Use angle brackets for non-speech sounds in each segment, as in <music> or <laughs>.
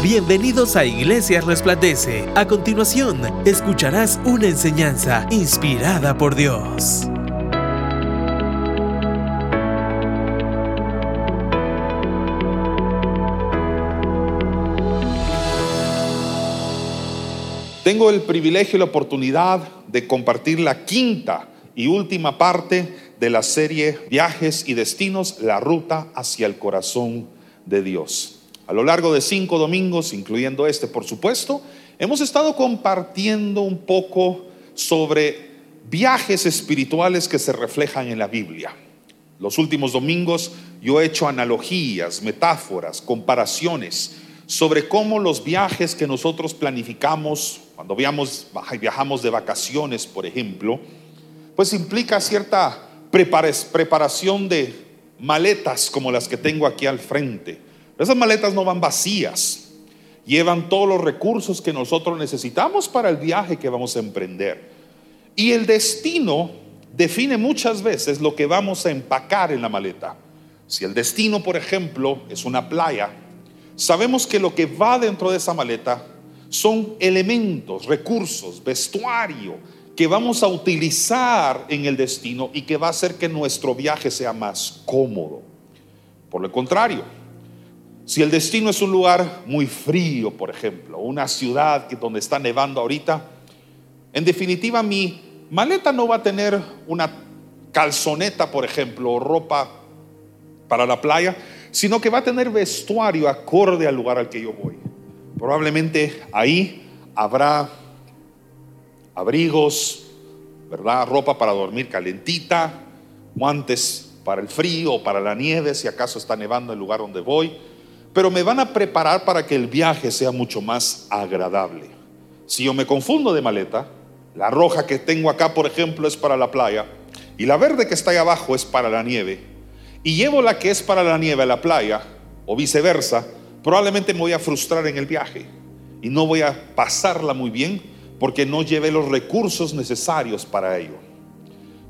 Bienvenidos a Iglesia Resplandece. A continuación, escucharás una enseñanza inspirada por Dios. Tengo el privilegio y la oportunidad de compartir la quinta y última parte de la serie Viajes y Destinos, la ruta hacia el corazón de Dios. A lo largo de cinco domingos, incluyendo este por supuesto, hemos estado compartiendo un poco sobre viajes espirituales que se reflejan en la Biblia. Los últimos domingos yo he hecho analogías, metáforas, comparaciones sobre cómo los viajes que nosotros planificamos, cuando viajamos, de vacaciones, por ejemplo, pues implica cierta preparación de maletas como las que tengo aquí al frente. Esas maletas no van vacías, llevan todos los recursos que nosotros necesitamos para el viaje que vamos a emprender. Y el destino define muchas veces lo que vamos a empacar en la maleta. Si el destino, por ejemplo, es una playa, sabemos que lo que va dentro de esa maleta son elementos, recursos, vestuario que vamos a utilizar en el destino y que va a hacer que nuestro viaje sea más cómodo. Por lo contrario, si el destino es un lugar muy frío, por ejemplo, una ciudad donde está nevando ahorita, en definitiva mi maleta no va a tener una calzoneta, por ejemplo, o ropa para la playa, sino que va a tener vestuario acorde al lugar al que yo voy. Probablemente ahí habrá abrigos, ¿verdad? Ropa para dormir calentita, guantes para el frío o para la nieve, si acaso está nevando el lugar donde voy. Pero me van a preparar para que el viaje sea mucho más agradable. Si yo me confundo de maleta, la roja que tengo acá, por ejemplo, es para la playa y la verde que está ahí abajo es para la nieve, y llevo la que es para la nieve a la playa, o viceversa, probablemente me voy a frustrar en el viaje y no voy a pasarla muy bien porque no llevé los recursos necesarios para ello.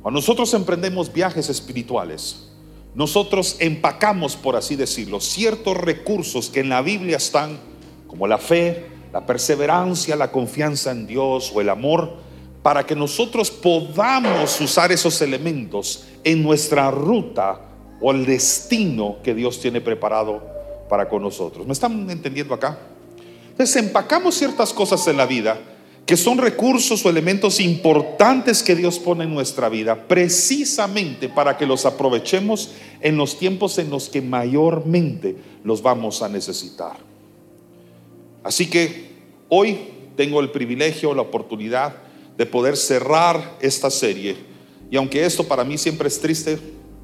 Cuando nosotros emprendemos viajes espirituales, nosotros empacamos, por así decirlo, ciertos recursos que en la Biblia están, como la fe, la perseverancia, la confianza en Dios o el amor, para que nosotros podamos usar esos elementos en nuestra ruta o el destino que Dios tiene preparado para con nosotros. ¿Me están entendiendo acá? Entonces empacamos ciertas cosas en la vida que son recursos o elementos importantes que Dios pone en nuestra vida precisamente para que los aprovechemos en los tiempos en los que mayormente los vamos a necesitar. Así que hoy tengo el privilegio, la oportunidad de poder cerrar esta serie. Y aunque esto para mí siempre es triste,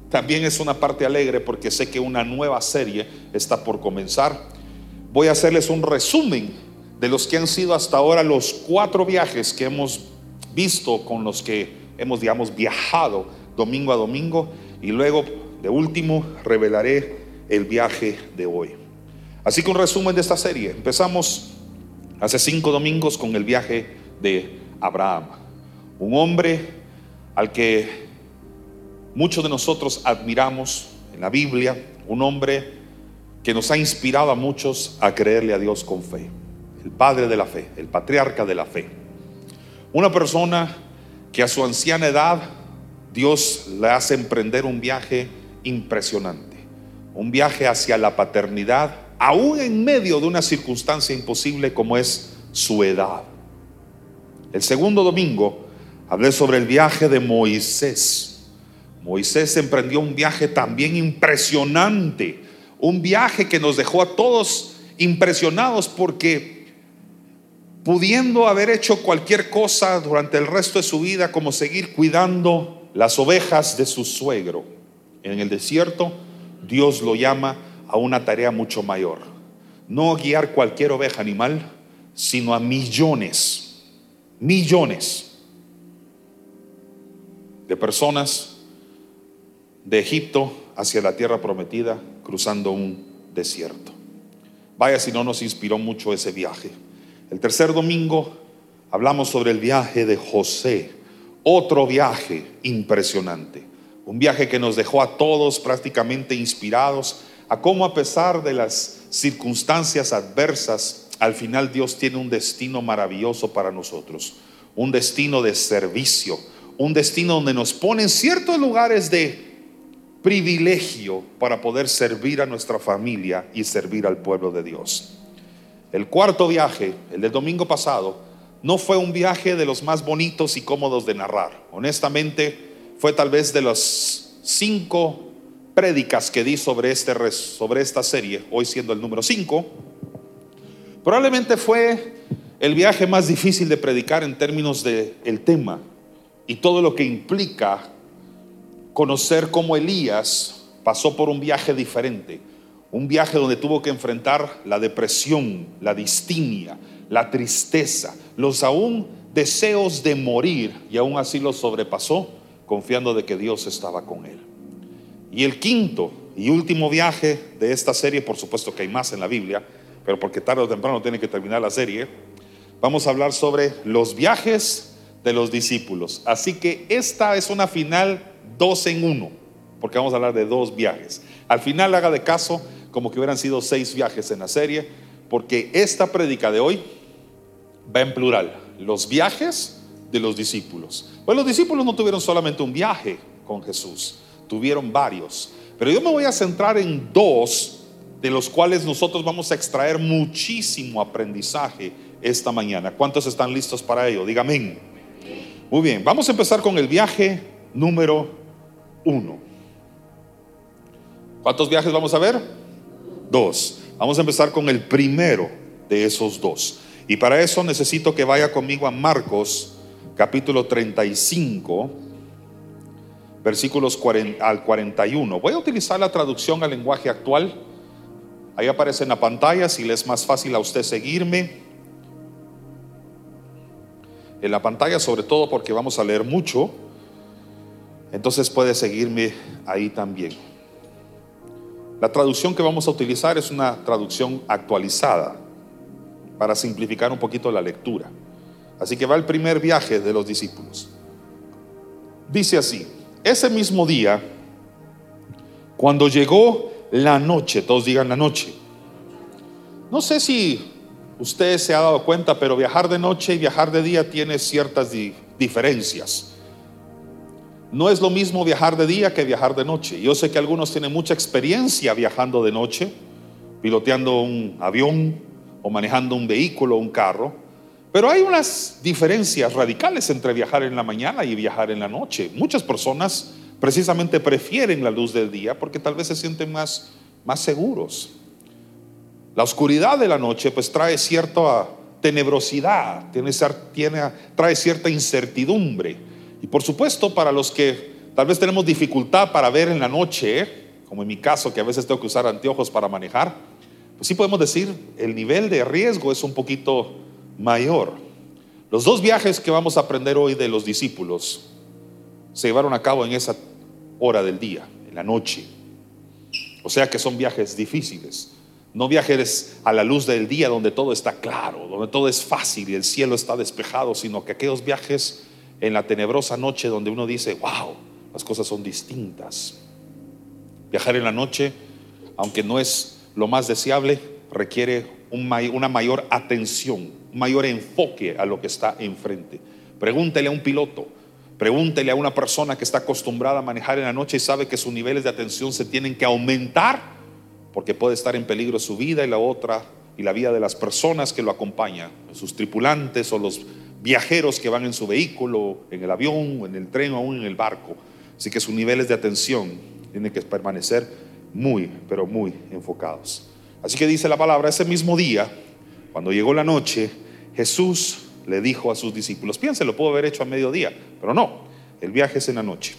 también es una parte alegre porque sé que una nueva serie está por comenzar. Voy a hacerles un resumen de los que han sido hasta ahora los cuatro viajes que hemos visto con los que hemos, digamos, viajado domingo a domingo y luego, de último, revelaré el viaje de hoy. Así que un resumen de esta serie. Empezamos hace cinco domingos con el viaje de Abraham, un hombre al que muchos de nosotros admiramos en la Biblia, un hombre que nos ha inspirado a muchos a creerle a Dios con fe, el padre de la fe, el patriarca de la fe. Una persona que a su anciana edad Dios le hace emprender un viaje impresionante, un viaje hacia la paternidad, aún en medio de una circunstancia imposible como es su edad. El segundo domingo hablé sobre el viaje de Moisés Moisés emprendió un viaje también impresionante, un viaje que nos dejó a todos impresionados porque pudiendo haber hecho cualquier cosa durante el resto de su vida como seguir cuidando las ovejas de su suegro en el desierto, Dios lo llama a una tarea mucho mayor. No guiar cualquier oveja animal, sino a millones, millones de personas de Egipto hacia la tierra prometida cruzando un desierto. Vaya si no nos inspiró mucho ese viaje. El tercer domingo hablamos sobre el viaje de José, otro viaje impresionante, un viaje que nos dejó a todos prácticamente inspirados a cómo a pesar de las circunstancias adversas, al final Dios tiene un destino maravilloso para nosotros, un destino de servicio, un destino donde nos pone en ciertos lugares de privilegio para poder servir a nuestra familia y servir al pueblo de Dios. El cuarto viaje, el del domingo pasado, no fue un viaje de los más bonitos y cómodos de narrar. Honestamente, fue tal vez de los cinco prédicas que di sobre, este, sobre esta serie, hoy siendo el número cinco. Probablemente fue el viaje más difícil de predicar en términos del el tema y todo lo que implica conocer cómo Elías pasó por un viaje diferente, un viaje donde tuvo que enfrentar la depresión, la distimia, la tristeza, los aún deseos de morir y aún así lo sobrepasó confiando de que Dios estaba con él. Y el quinto y último viaje de esta serie, por supuesto que hay más en la Biblia, pero porque tarde o temprano tiene que terminar la serie, vamos a hablar sobre los viajes de los discípulos. Así que esta es una final dos en uno, porque vamos a hablar de dos viajes. Al final haga de caso como que hubieran sido seis viajes en la serie, porque esta prédica de hoy va en plural, los viajes de los discípulos. Pues los discípulos no tuvieron solamente un viaje con Jesús, tuvieron varios. Pero yo me voy a centrar en dos de los cuales nosotros vamos a extraer muchísimo aprendizaje esta mañana. ¿Cuántos están listos para ello? Dígame. Muy bien, vamos a empezar con el viaje número uno. ¿Cuántos viajes vamos a ver? Dos. Vamos a empezar con el primero de esos dos. Y para eso necesito que vaya conmigo a Marcos capítulo 35, versículos al 41. Voy a utilizar la traducción al lenguaje actual. Ahí aparece en la pantalla si le es más fácil a usted seguirme. En la pantalla sobre todo porque vamos a leer mucho. Entonces puede seguirme ahí también. La traducción que vamos a utilizar es una traducción actualizada para simplificar un poquito la lectura. Así que va el primer viaje de los discípulos. Dice así, ese mismo día, cuando llegó la noche, todos digan la noche, no sé si usted se ha dado cuenta, pero viajar de noche y viajar de día tiene ciertas diferencias. No es lo mismo viajar de día que viajar de noche. Yo sé que algunos tienen mucha experiencia viajando de noche, piloteando un avión, o manejando un vehículo un carro. Pero hay unas diferencias radicales entre viajar en la mañana y viajar en la noche. Muchas personas precisamente prefieren la luz del día porque tal vez se sienten más, más seguros. La oscuridad de la noche pues trae cierta tenebrosidad, tiene, trae cierta incertidumbre. Y por supuesto para los que tal vez tenemos dificultad para ver en la noche, como en mi caso que a veces tengo que usar anteojos para manejar, pues sí podemos decir, el nivel de riesgo es un poquito mayor. Los dos viajes que vamos a aprender hoy de los discípulos se llevaron a cabo en esa hora del día, en la noche. O sea que son viajes difíciles. No viajes a la luz del día donde todo está claro, donde todo es fácil y el cielo está despejado, sino que aquellos viajes en la tenebrosa noche donde uno dice, wow, las cosas son distintas. Viajar en la noche, aunque no es lo más deseable requiere una mayor atención, un mayor enfoque a lo que está enfrente. Pregúntele a un piloto, pregúntele a una persona que está acostumbrada a manejar en la noche y sabe que sus niveles de atención se tienen que aumentar porque puede estar en peligro su vida y la otra y la vida de las personas que lo acompañan, sus tripulantes o los viajeros que van en su vehículo, en el avión, en el tren o aún en el barco. Así que sus niveles de atención tienen que permanecer muy, pero muy enfocados. Así que dice la palabra, ese mismo día, cuando llegó la noche, Jesús le dijo a sus discípulos, piense, lo puedo haber hecho a mediodía, pero no, el viaje es en la noche.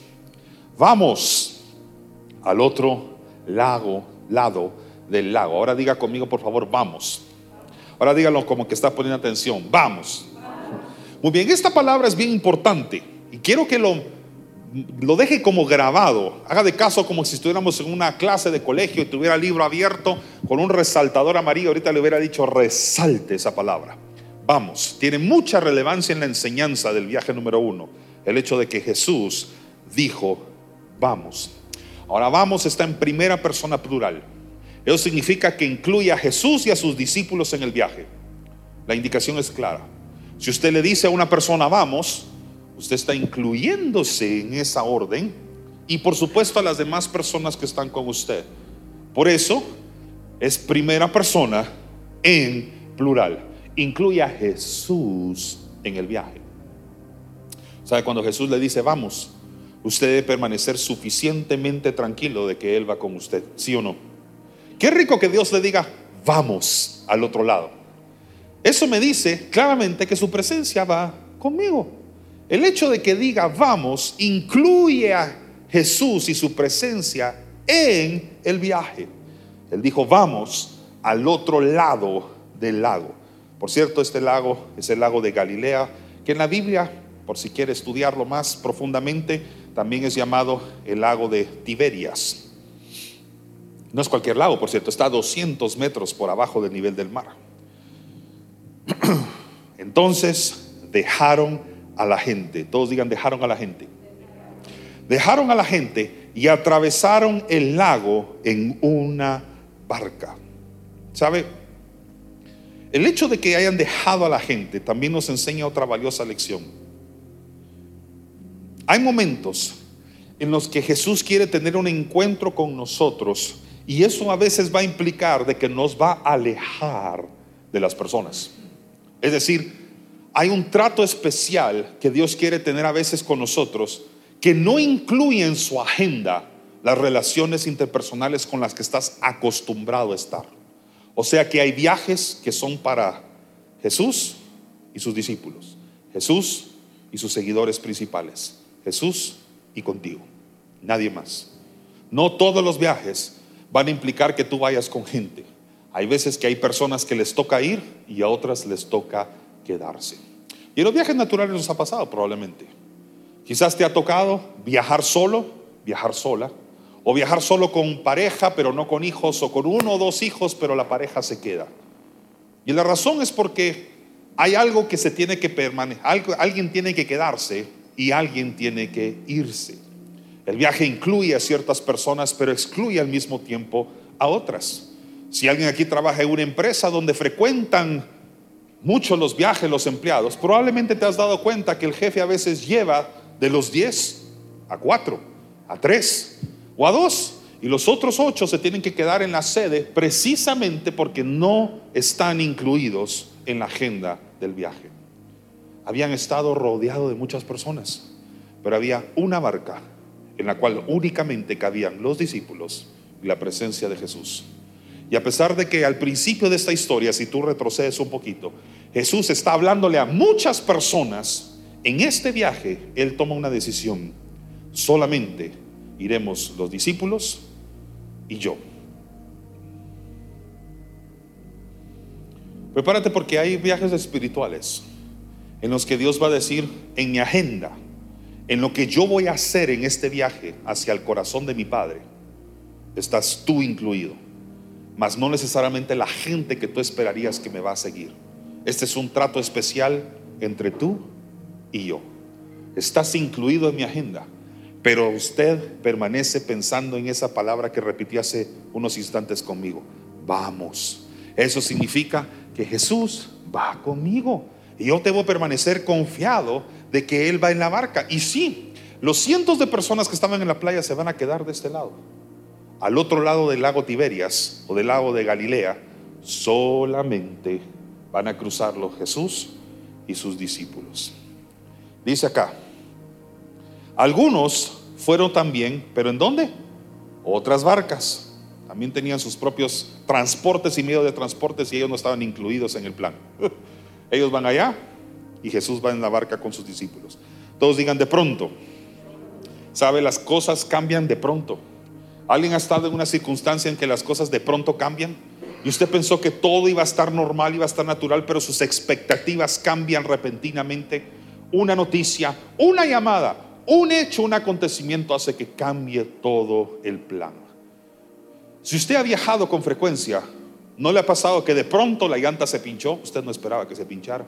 Vamos al otro lago, lado del lago. Ahora diga conmigo, por favor, vamos. Ahora dígalo como que está poniendo atención, vamos. Muy bien, esta palabra es bien importante y quiero que lo lo deje como grabado. Haga de caso como si estuviéramos en una clase de colegio y tuviera el libro abierto con un resaltador amarillo. Ahorita le hubiera dicho resalte esa palabra. Vamos, tiene mucha relevancia en la enseñanza del viaje número uno. El hecho de que Jesús dijo, vamos. Ahora vamos está en primera persona plural. Eso significa que incluye a Jesús y a sus discípulos en el viaje. La indicación es clara. Si usted le dice a una persona vamos, usted está incluyéndose en esa orden y por supuesto a las demás personas que están con usted. Por eso es primera persona en plural. Incluye a Jesús en el viaje. ¿Sabe? Cuando Jesús le dice vamos, usted debe permanecer suficientemente tranquilo de que Él va con usted, ¿sí o no? Qué rico que Dios le diga, vamos al otro lado. Eso me dice claramente que su presencia va conmigo. El hecho de que diga vamos incluye a Jesús y su presencia en el viaje. Él dijo, vamos al otro lado del lago. Por cierto, este lago es el lago de Galilea, que en la Biblia, por si quiere estudiarlo más profundamente, también es llamado el lago de Tiberias. No es cualquier lago, por cierto, está a 200 metros por abajo del nivel del mar. <clears throat> Entonces dejaron a la gente, todos digan, dejaron a la gente. Dejaron a la gente y atravesaron el lago en una barca. ¿Sabe? El hecho de que hayan dejado a la gente también nos enseña otra valiosa lección. Hay momentos en los que Jesús quiere tener un encuentro con nosotros y eso a veces va a implicar de que nos va a alejar de las personas. Es decir, hay un trato especial que Dios quiere tener a veces con nosotros que no incluye en su agenda las relaciones interpersonales con las que estás acostumbrado a estar. O sea que hay viajes que son para Jesús y sus discípulos, Jesús y sus seguidores principales, Jesús y contigo, nadie más. No todos los viajes van a implicar que tú vayas con gente. Hay veces que hay personas que les toca ir y a otras les toca quedarse. Y en los viajes naturales nos ha pasado probablemente. Quizás te ha tocado viajar solo, viajar sola, o viajar solo con pareja, pero no con hijos, o con uno o dos hijos, pero la pareja se queda. Y la razón es porque hay algo que se tiene que permanecer, alguien tiene que quedarse y alguien tiene que irse. El viaje incluye a ciertas personas, pero excluye al mismo tiempo a otras. Si alguien aquí trabaja en una empresa donde frecuentan mucho los viajes los empleados, probablemente te has dado cuenta que el jefe a veces lleva de los 10 a 4, a 3 o a 2. Y los otros 8 se tienen que quedar en la sede precisamente porque no están incluidos en la agenda del viaje. Habían estado rodeados de muchas personas, pero había una barca en la cual únicamente cabían los discípulos y la presencia de Jesús. Y a pesar de que al principio de esta historia, si tú retrocedes un poquito, Jesús está hablándole a muchas personas, en este viaje Él toma una decisión. Solamente iremos los discípulos y yo. Prepárate porque hay viajes espirituales en los que Dios va a decir en mi agenda, en lo que yo voy a hacer en este viaje hacia el corazón de mi Padre, estás tú incluido, mas no necesariamente la gente que tú esperarías que me va a seguir. Este es un trato especial entre tú y yo. Estás incluido en mi agenda, pero usted permanece pensando en esa palabra que repetí hace unos instantes conmigo. Vamos. Eso significa que Jesús va conmigo. Y yo debo permanecer confiado de que Él va en la barca. Y sí, los cientos de personas que estaban en la playa se van a quedar de este lado. Al otro lado del lago Tiberias o del lago de Galilea, solamente van a cruzarlo Jesús y sus discípulos. Dice acá, algunos fueron también, pero ¿en dónde? Otras barcas. También tenían sus propios transportes y medios de transportes y ellos no estaban incluidos en el plan. <laughs> Ellos van allá y Jesús va en la barca con sus discípulos. Todos digan de pronto. ¿Sabe? Las cosas cambian de pronto. ¿Alguien ha estado en una circunstancia en que las cosas de pronto cambian? Y usted pensó que todo iba a estar normal, iba a estar natural, pero sus expectativas cambian repentinamente. Una noticia, una llamada, un hecho, un acontecimiento hace que cambie todo el plan. Si usted ha viajado con frecuencia, ¿no le ha pasado que de pronto la llanta se pinchó? Usted no esperaba que se pinchara.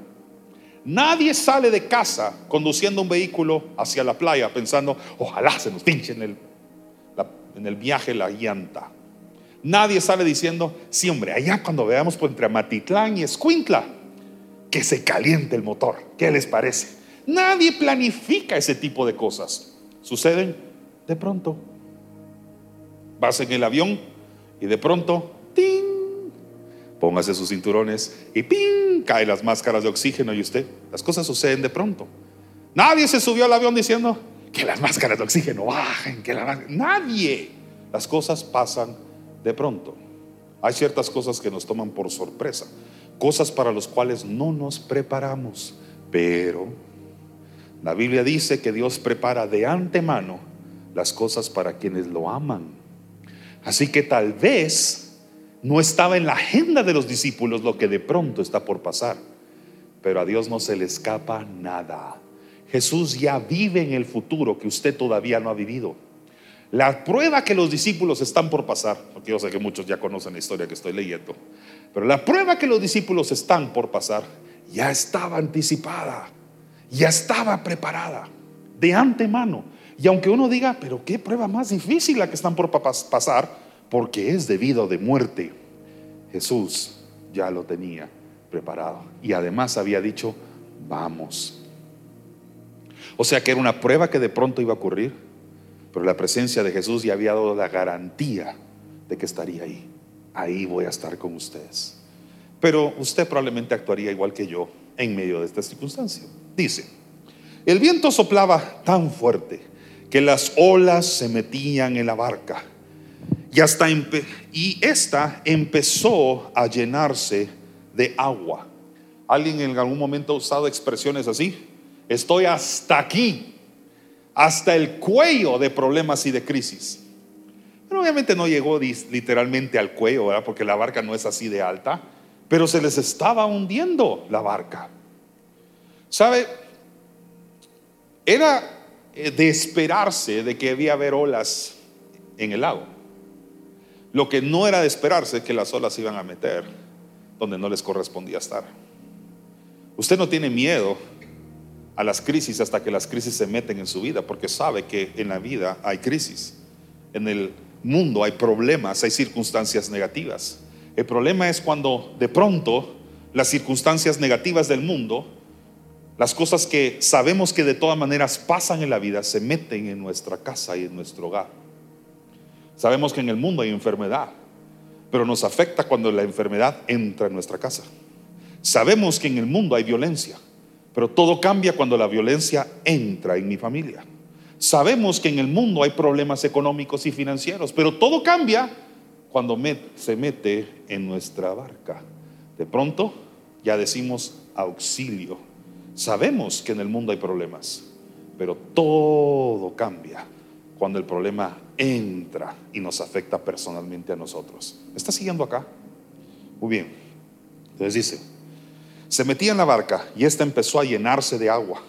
Nadie sale de casa conduciendo un vehículo hacia la playa pensando, ojalá se nos pinche en el, en el viaje la llanta. Nadie sale diciendo, sí hombre, allá cuando veamos por entre Amatitlán y Escuintla, que se caliente el motor. ¿Qué les parece? Nadie planifica ese tipo de cosas. Suceden de pronto. Vas en el avión y de pronto, ¡ting! Póngase sus cinturones y ¡ping! Caen las máscaras de oxígeno y usted. Las cosas suceden de pronto. Nadie se subió al avión diciendo que las máscaras de oxígeno bajen, que la... Nadie. Las cosas pasan de pronto. Hay ciertas cosas que nos toman por sorpresa, cosas para las cuales no nos preparamos, pero la Biblia dice que Dios prepara de antemano las cosas para quienes lo aman. Así que tal vez no estaba en la agenda de los discípulos lo que de pronto está por pasar, pero a Dios no se le escapa nada. Jesús ya vive en el futuro que usted todavía no ha vivido. La prueba que los discípulos están por pasar, porque yo sé que muchos ya conocen la historia que estoy leyendo, pero la prueba que los discípulos están por pasar ya estaba anticipada, ya estaba preparada de antemano. Y aunque uno diga, pero qué prueba más difícil la que están por pasar, porque es debido de muerte, Jesús ya lo tenía preparado. Y además había dicho, vamos. O sea que era una prueba que de pronto iba a ocurrir pero la presencia de Jesús ya había dado la garantía de que estaría ahí. Ahí voy a estar con ustedes. Pero usted probablemente actuaría igual que yo en medio de esta circunstancia. Dice, el viento soplaba tan fuerte que las olas se metían en la barca y hasta y esta empezó a llenarse de agua. ¿Alguien en algún momento ha usado expresiones así? Estoy hasta aquí hasta el cuello de problemas y de crisis. Pero obviamente no llegó literalmente al cuello, porque la barca no es así de alta, pero se les estaba hundiendo la barca. ¿Sabe? Era eh, de esperarse de que debía haber olas en el lago. Lo que no era de esperarse que las olas iban a meter donde no les correspondía estar. Usted no tiene miedo a las crisis hasta que las crisis se meten en su vida, porque sabe que en la vida hay crisis. En el mundo hay problemas, hay circunstancias negativas. El problema es cuando de pronto las circunstancias negativas del mundo, las cosas que sabemos que de todas maneras pasan en la vida, se meten en nuestra casa y en nuestro hogar. Sabemos que en el mundo hay enfermedad, pero nos afecta cuando la enfermedad entra en nuestra casa. Sabemos que en el mundo hay violencia, pero todo cambia cuando la violencia entra en mi familia. Sabemos que en el mundo hay problemas económicos y financieros, pero todo cambia cuando se mete en nuestra barca. De pronto ya decimos auxilio. Sabemos que en el mundo hay problemas, pero todo cambia cuando el problema entra y nos afecta personalmente a nosotros. ¿Está siguiendo acá? Muy bien. Entonces dice, se metía en la barca y ésta empezó a llenarse de agua.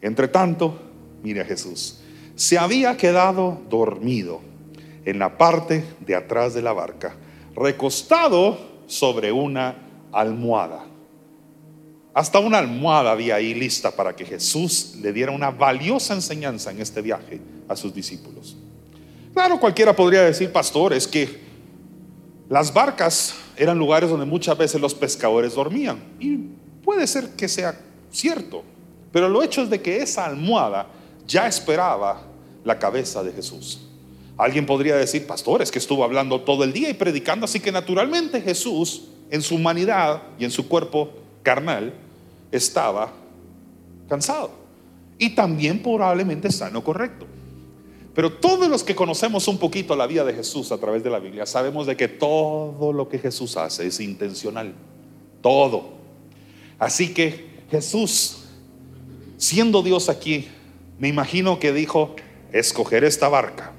Entre tanto, mire a Jesús, se había quedado dormido en la parte de atrás de la barca, recostado sobre una almohada. Hasta una almohada había ahí lista para que Jesús le diera una valiosa enseñanza en este viaje a sus discípulos. Claro, cualquiera podría decir, pastor, es que las barcas eran lugares donde muchas veces los pescadores dormían. Y puede ser que sea cierto, pero lo hecho es de que esa almohada ya esperaba la cabeza de Jesús. Alguien podría decir, pastor, es que estuvo hablando todo el día y predicando, así que naturalmente Jesús, en su humanidad y en su cuerpo carnal, estaba cansado. Y también probablemente sano correcto. Pero todos los que conocemos un poquito la vida de Jesús a través de la Biblia, sabemos de que todo lo que Jesús hace es intencional. Todo. Así que Jesús, siendo Dios aquí, me imagino que dijo, escoger esta barca.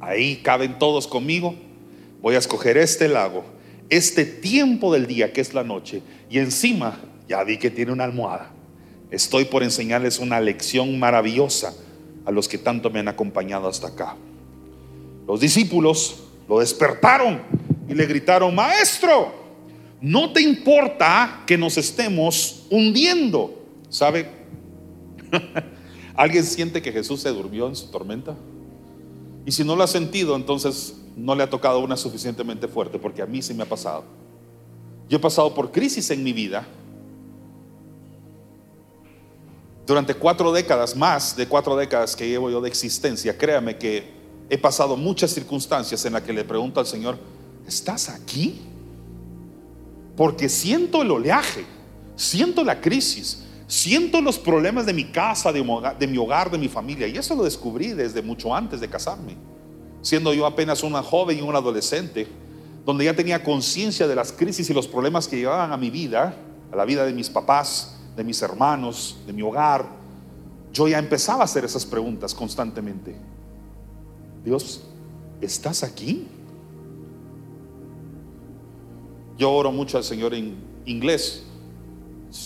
Ahí caben todos conmigo. Voy a escoger este lago, este tiempo del día que es la noche. Y encima, ya vi que tiene una almohada. Estoy por enseñarles una lección maravillosa a los que tanto me han acompañado hasta acá. Los discípulos lo despertaron y le gritaron, maestro, no te importa que nos estemos hundiendo. ¿Sabe? <laughs> ¿Alguien siente que Jesús se durmió en su tormenta? Y si no lo ha sentido, entonces no le ha tocado una suficientemente fuerte, porque a mí sí me ha pasado. Yo he pasado por crisis en mi vida. Durante cuatro décadas, más de cuatro décadas que llevo yo de existencia, créame que he pasado muchas circunstancias en las que le pregunto al Señor, ¿estás aquí? Porque siento el oleaje, siento la crisis, siento los problemas de mi casa, de mi hogar, de mi, familia. Y eso lo descubrí desde mucho antes de casarme, siendo yo apenas una joven y un adolescente donde ya tenía conciencia de las crisis y los problemas que llevaban a mi vida, a la vida de mis papás, de mis hermanos, de mi hogar, yo ya empezaba a hacer esas preguntas constantemente. Dios, ¿estás aquí? Yo oro mucho al Señor en inglés.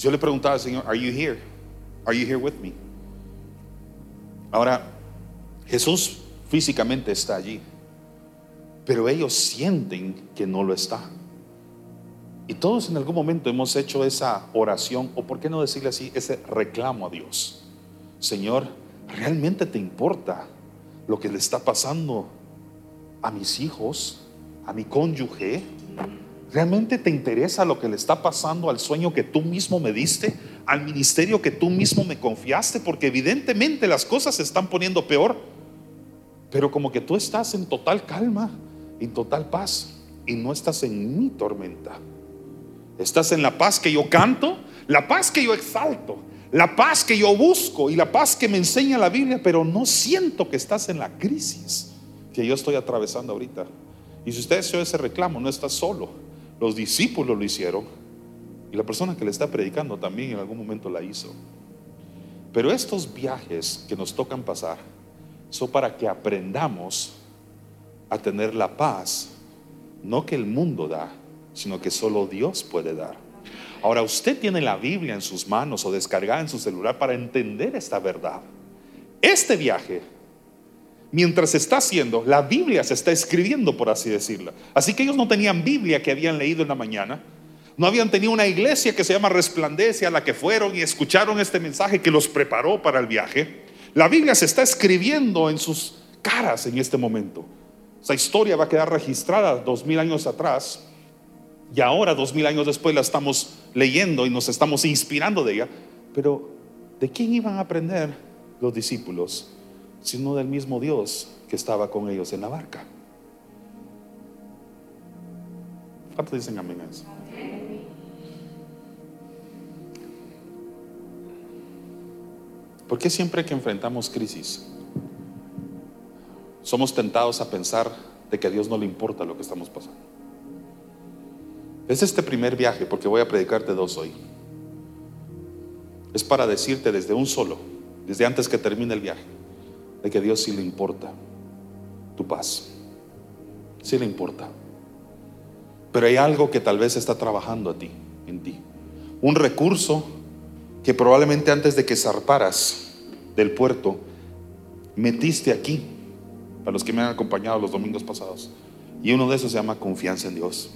Yo le preguntaba al Señor, ¿Are you here? ¿Are you here with me? Ahora, Jesús físicamente está allí pero ellos sienten que no lo está. Y todos en algún momento hemos hecho esa oración, o por qué no decirle así, ese reclamo a Dios. Señor, ¿realmente te importa lo que le está pasando a mis hijos, a mi cónyuge? ¿Realmente te interesa lo que le está pasando al sueño que tú mismo me diste, al ministerio que tú mismo me confiaste? Porque evidentemente las cosas se están poniendo peor, pero como que tú estás en total calma en total paz y no estás en mi tormenta. Estás en la paz que yo canto, la paz que yo exalto, la paz que yo busco y la paz que me enseña la Biblia, pero no siento que estás en la crisis que yo estoy atravesando ahorita. Y si usted hace ese reclamo, no está solo. Los discípulos lo hicieron y la persona que le está predicando también en algún momento la hizo. Pero estos viajes que nos tocan pasar son para que aprendamos a tener la paz, no que el mundo da, sino que solo Dios puede dar. Ahora usted tiene la Biblia en sus manos o descargada en su celular para entender esta verdad. Este viaje, mientras se está haciendo, la Biblia se está escribiendo, por así decirlo. Así que ellos no tenían Biblia que habían leído en la mañana. No habían tenido una iglesia que se llama Resplandece a la que fueron y escucharon este mensaje que los preparó para el viaje. La Biblia se está escribiendo en sus caras en este momento. Esa historia va a quedar registrada dos mil años atrás y ahora, dos mil años después, la estamos leyendo y nos estamos inspirando de ella. Pero, ¿de quién iban a aprender los discípulos? Sino del mismo Dios que estaba con ellos en la barca. ¿Cuántos dicen amén a eso? ¿Por qué siempre que enfrentamos crisis somos tentados a pensar de que a Dios no le importa lo que estamos pasando. Es este primer viaje, porque voy a predicarte dos hoy. Es para decirte desde un solo, desde antes que termine el viaje, de que Dios sí le importa tu paz. Sí le importa. Pero hay algo que tal vez está trabajando a ti, en ti. Un recurso que probablemente antes de que zarparas del puerto, metiste aquí para los que me han acompañado los domingos pasados. Y uno de esos se llama confianza en Dios.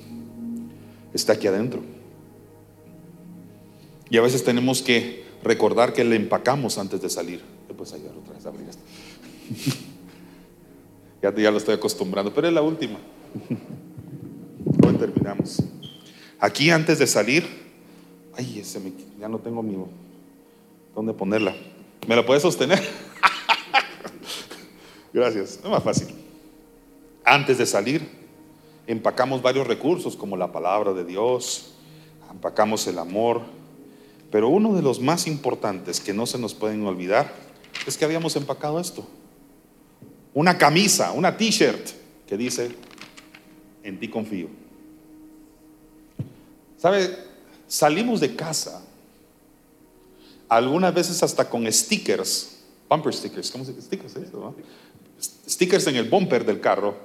Está aquí adentro. Y a veces tenemos que recordar que le empacamos antes de salir. Después ayudar otra vez a abrir esto. <laughs> ya, ya lo estoy acostumbrando, pero es la última. Hoy terminamos. Aquí antes de salir, ay, ese ya no tengo mi dónde ponerla. ¿Me la puedes sostener? <laughs> Gracias. Es más fácil. Antes de salir, empacamos varios recursos como la palabra de Dios, empacamos el amor, pero uno de los más importantes que no se nos pueden olvidar es que habíamos empacado esto. Una camisa, una t-shirt que dice, en ti confío. ¿Sabe? Salimos de casa, algunas veces hasta con stickers, bumper stickers, ¿cómo se dice? Stickers, ¿eh? ¿no? stickers en el bumper del carro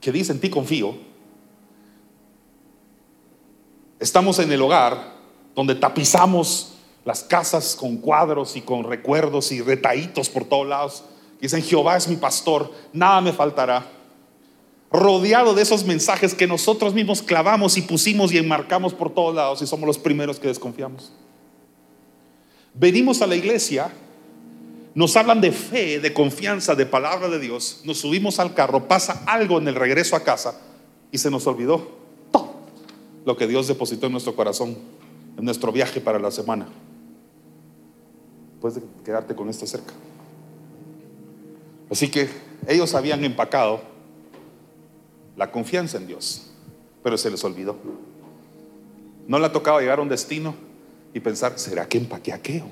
que dicen ti confío. Estamos en el hogar donde tapizamos las casas con cuadros y con recuerdos y retaítos por todos lados. Dicen, Jehová es mi pastor, nada me faltará. Rodeado de esos mensajes que nosotros mismos clavamos y pusimos y enmarcamos por todos lados y somos los primeros que desconfiamos. Venimos a la iglesia nos hablan de fe, de confianza, de palabra de Dios, nos subimos al carro, pasa algo en el regreso a casa y se nos olvidó lo que Dios depositó en nuestro corazón, en nuestro viaje para la semana. Puedes quedarte con esto cerca. Así que ellos habían empacado la confianza en Dios, pero se les olvidó. No le ha tocado llegar a un destino y pensar, ¿será que empaqué aquello?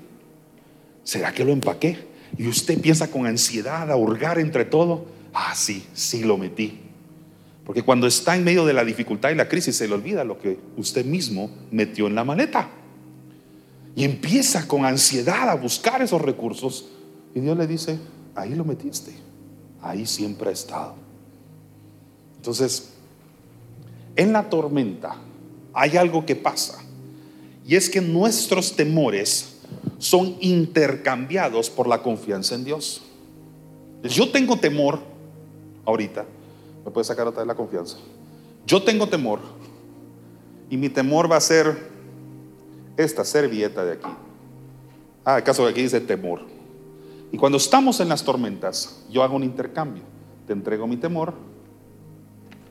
¿Será que lo empaqué? Y usted piensa con ansiedad a hurgar entre todo. Ah, sí, sí lo metí. Porque cuando está en medio de la dificultad y la crisis se le olvida lo que usted mismo metió en la maleta. Y empieza con ansiedad a buscar esos recursos. Y Dios le dice, ahí lo metiste. Ahí siempre ha estado. Entonces, en la tormenta hay algo que pasa. Y es que nuestros temores son intercambiados por la confianza en Dios. Yo tengo temor ahorita, me puede sacar otra vez la confianza. Yo tengo temor y mi temor va a ser esta servilleta de aquí. Ah, acaso de aquí dice temor. Y cuando estamos en las tormentas, yo hago un intercambio. Te entrego mi temor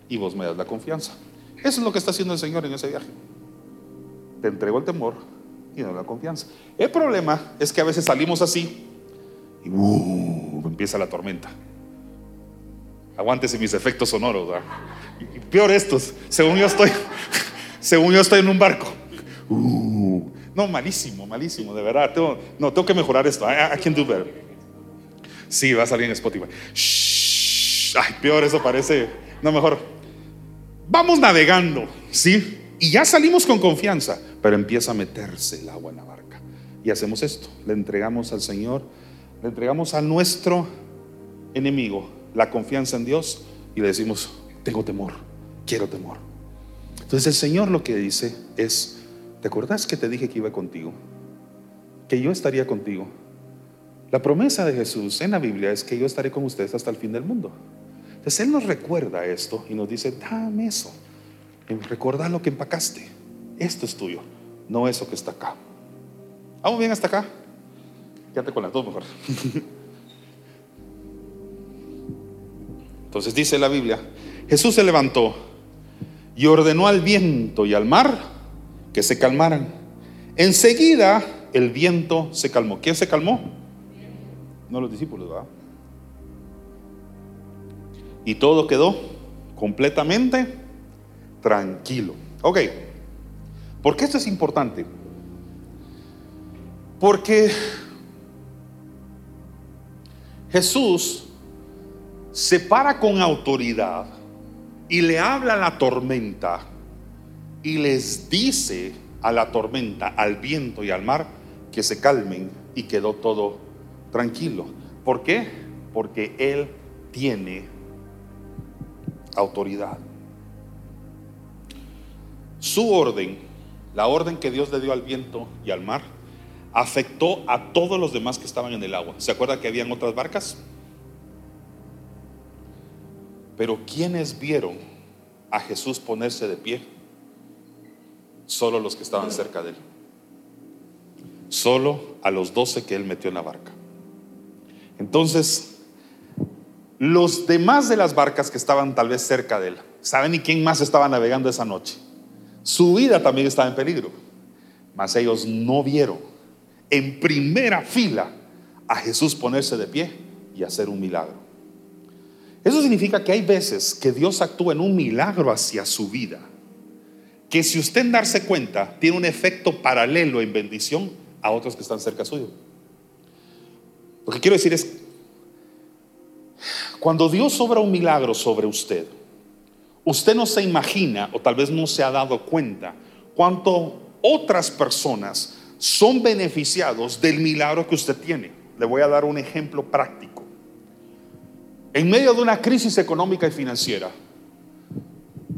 y vos me das la confianza. Eso es lo que está haciendo el Señor en ese viaje. Te entrego el temor y no la confianza. El problema es que a veces salimos así y uh, empieza la tormenta. Aguántese mis efectos sonoros. Y peor estos, según yo estoy, <laughs> según yo estoy en un barco. Uh, no, malísimo, malísimo, de verdad. no, tengo que mejorar esto. I, can do better. Sí, va a salir en Spotify. ay, peor, eso parece. No, mejor. Vamos navegando, ¿sí? Y ya salimos con confianza pero empieza a meterse el agua en la barca. Y hacemos esto, le entregamos al Señor, le entregamos a nuestro enemigo la confianza en Dios y le decimos, tengo temor, quiero temor. Entonces el Señor lo que dice es, ¿te acordás que te dije que iba contigo? Que yo estaría contigo. La promesa de Jesús en la Biblia es que yo estaré con ustedes hasta el fin del mundo. Entonces Él nos recuerda esto y nos dice, dame eso. Recordá lo que empacaste. Esto es tuyo no eso que está acá. ¿Vamos bien hasta acá? Quédate con las dos mejor. <laughs> Entonces dice la Biblia, Jesús se levantó y ordenó al viento y al mar que se calmaran. Enseguida el viento se calmó. ¿Quién se calmó? No los discípulos, ¿verdad? Y todo quedó completamente tranquilo. Ok. ¿Por qué esto es importante? Porque Jesús se para con autoridad y le habla a la tormenta y les dice a la tormenta, al viento y al mar que se calmen y quedó todo tranquilo. ¿Por qué? Porque Él tiene autoridad. Su orden la orden que Dios le dio al viento y al mar afectó a todos los demás que estaban en el agua. ¿Se acuerda que habían otras barcas? Pero ¿quiénes vieron a Jesús ponerse de pie? Solo los que estaban cerca de él. Solo a los doce que él metió en la barca. Entonces, los demás de las barcas que estaban tal vez cerca de él, ¿saben ni quién más estaba navegando esa noche? Su vida también estaba en peligro. Mas ellos no vieron en primera fila a Jesús ponerse de pie y hacer un milagro. Eso significa que hay veces que Dios actúa en un milagro hacia su vida, que si usted darse cuenta tiene un efecto paralelo en bendición a otros que están cerca suyo. Lo que quiero decir es, cuando Dios obra un milagro sobre usted, Usted no se imagina o tal vez no se ha dado cuenta cuánto otras personas son beneficiados del milagro que usted tiene. Le voy a dar un ejemplo práctico. En medio de una crisis económica y financiera,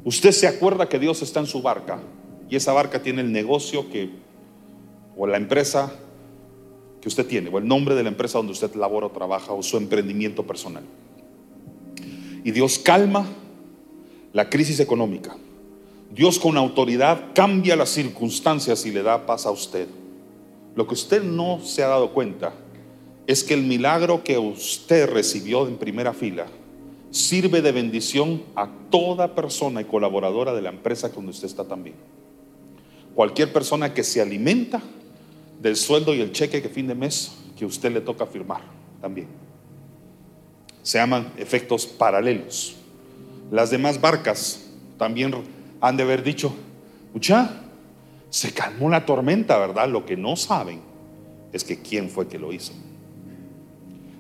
usted se acuerda que Dios está en su barca y esa barca tiene el negocio que o la empresa que usted tiene o el nombre de la empresa donde usted labora o trabaja o su emprendimiento personal. Y Dios calma la crisis económica. Dios con autoridad cambia las circunstancias y le da paz a usted. Lo que usted no se ha dado cuenta es que el milagro que usted recibió en primera fila sirve de bendición a toda persona y colaboradora de la empresa donde usted está también. Cualquier persona que se alimenta del sueldo y el cheque que fin de mes que usted le toca firmar también. Se llaman efectos paralelos. Las demás barcas también han de haber dicho, mucha, se calmó la tormenta, ¿verdad? Lo que no saben es que quién fue que lo hizo.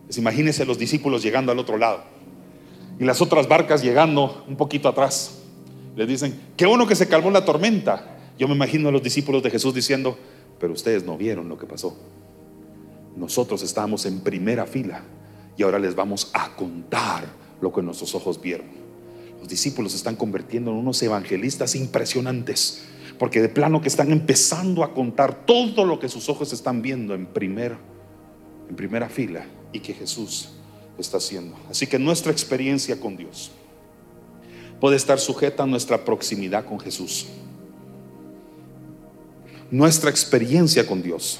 Pues imagínense los discípulos llegando al otro lado y las otras barcas llegando un poquito atrás. Les dicen, qué bueno que se calmó la tormenta. Yo me imagino a los discípulos de Jesús diciendo, pero ustedes no vieron lo que pasó. Nosotros estábamos en primera fila y ahora les vamos a contar lo que nuestros ojos vieron. Los discípulos se están convirtiendo en unos evangelistas impresionantes, porque de plano que están empezando a contar todo lo que sus ojos están viendo en primera, en primera fila y que Jesús está haciendo. Así que nuestra experiencia con Dios puede estar sujeta a nuestra proximidad con Jesús. Nuestra experiencia con Dios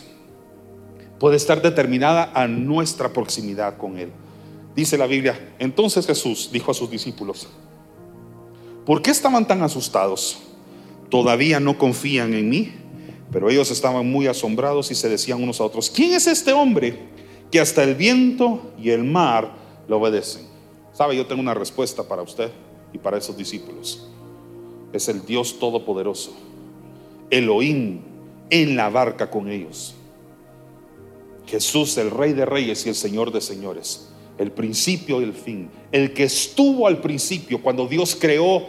puede estar determinada a nuestra proximidad con Él. Dice la Biblia, entonces Jesús dijo a sus discípulos, ¿por qué estaban tan asustados? ¿Todavía no confían en mí? Pero ellos estaban muy asombrados y se decían unos a otros, ¿quién es este hombre que hasta el viento y el mar lo obedecen? ¿Sabe? Yo tengo una respuesta para usted y para esos discípulos. Es el Dios Todopoderoso, Elohim, en la barca con ellos. Jesús, el Rey de Reyes y el Señor de Señores, el principio y el fin, el que estuvo al principio cuando Dios creó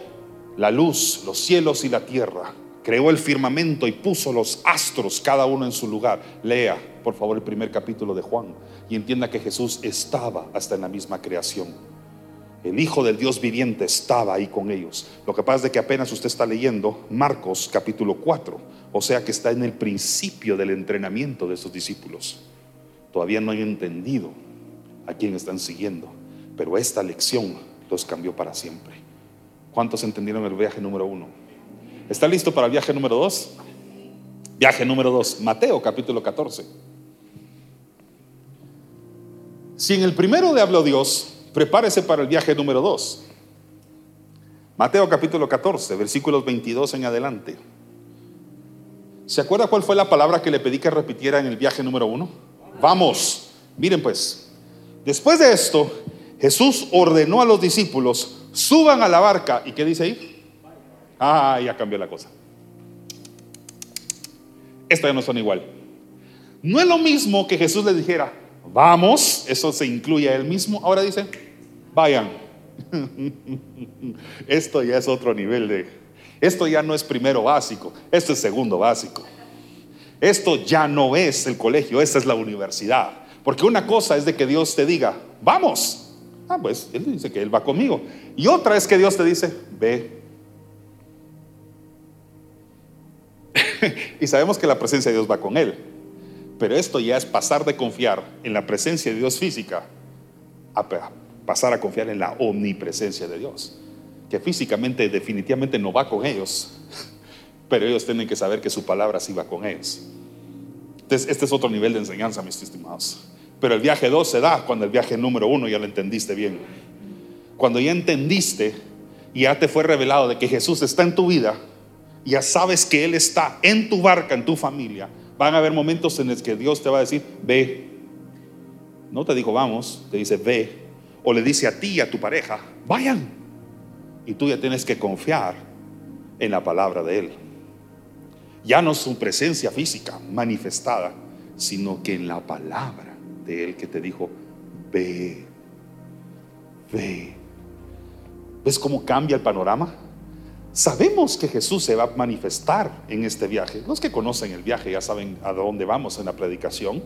la luz, los cielos y la tierra, creó el firmamento y puso los astros cada uno en su lugar. Lea, por favor, el primer capítulo de Juan y entienda que Jesús estaba hasta en la misma creación. El Hijo del Dios viviente estaba ahí con ellos. Lo que pasa es que apenas usted está leyendo Marcos capítulo 4, o sea que está en el principio del entrenamiento de esos discípulos. Todavía no han entendido a quién están siguiendo, pero esta lección los cambió para siempre. ¿Cuántos entendieron el viaje número uno? ¿Está listo para el viaje número dos? Viaje número dos, Mateo capítulo 14. Si en el primero le habló Dios, prepárese para el viaje número 2. Mateo capítulo 14, versículos 22 en adelante. ¿Se acuerda cuál fue la palabra que le pedí que repitiera en el viaje número 1? Vamos, miren pues. Después de esto, Jesús ordenó a los discípulos, suban a la barca. ¿Y qué dice ahí? Ah, ya cambió la cosa. Esto ya no son igual. No es lo mismo que Jesús les dijera, Vamos, eso se incluye a él mismo. Ahora dice, vayan. <laughs> Esto ya es otro nivel de... Esto ya no es primero básico, esto es segundo básico. Esto ya no es el colegio, esta es la universidad. Porque una cosa es de que Dios te diga, vamos. Ah, pues Él dice que Él va conmigo. Y otra es que Dios te dice, ve. <laughs> y sabemos que la presencia de Dios va con Él. Pero esto ya es pasar de confiar en la presencia de Dios física a pasar a confiar en la omnipresencia de Dios. Que físicamente definitivamente no va con ellos, <laughs> pero ellos tienen que saber que su palabra sí va con ellos. Entonces, este es otro nivel de enseñanza, mis estimados. Pero el viaje 2 se da cuando el viaje número 1 ya lo entendiste bien. Cuando ya entendiste y ya te fue revelado de que Jesús está en tu vida, ya sabes que Él está en tu barca, en tu familia, Van a haber momentos en los que Dios te va a decir, ve. No te dijo vamos, te dice ve. O le dice a ti y a tu pareja, vayan. Y tú ya tienes que confiar en la palabra de Él. Ya no su presencia física manifestada, sino que en la palabra de Él que te dijo, ve, ve. ¿Ves cómo cambia el panorama? Sabemos que Jesús se va a manifestar en este viaje. Los que conocen el viaje ya saben a dónde vamos en la predicación.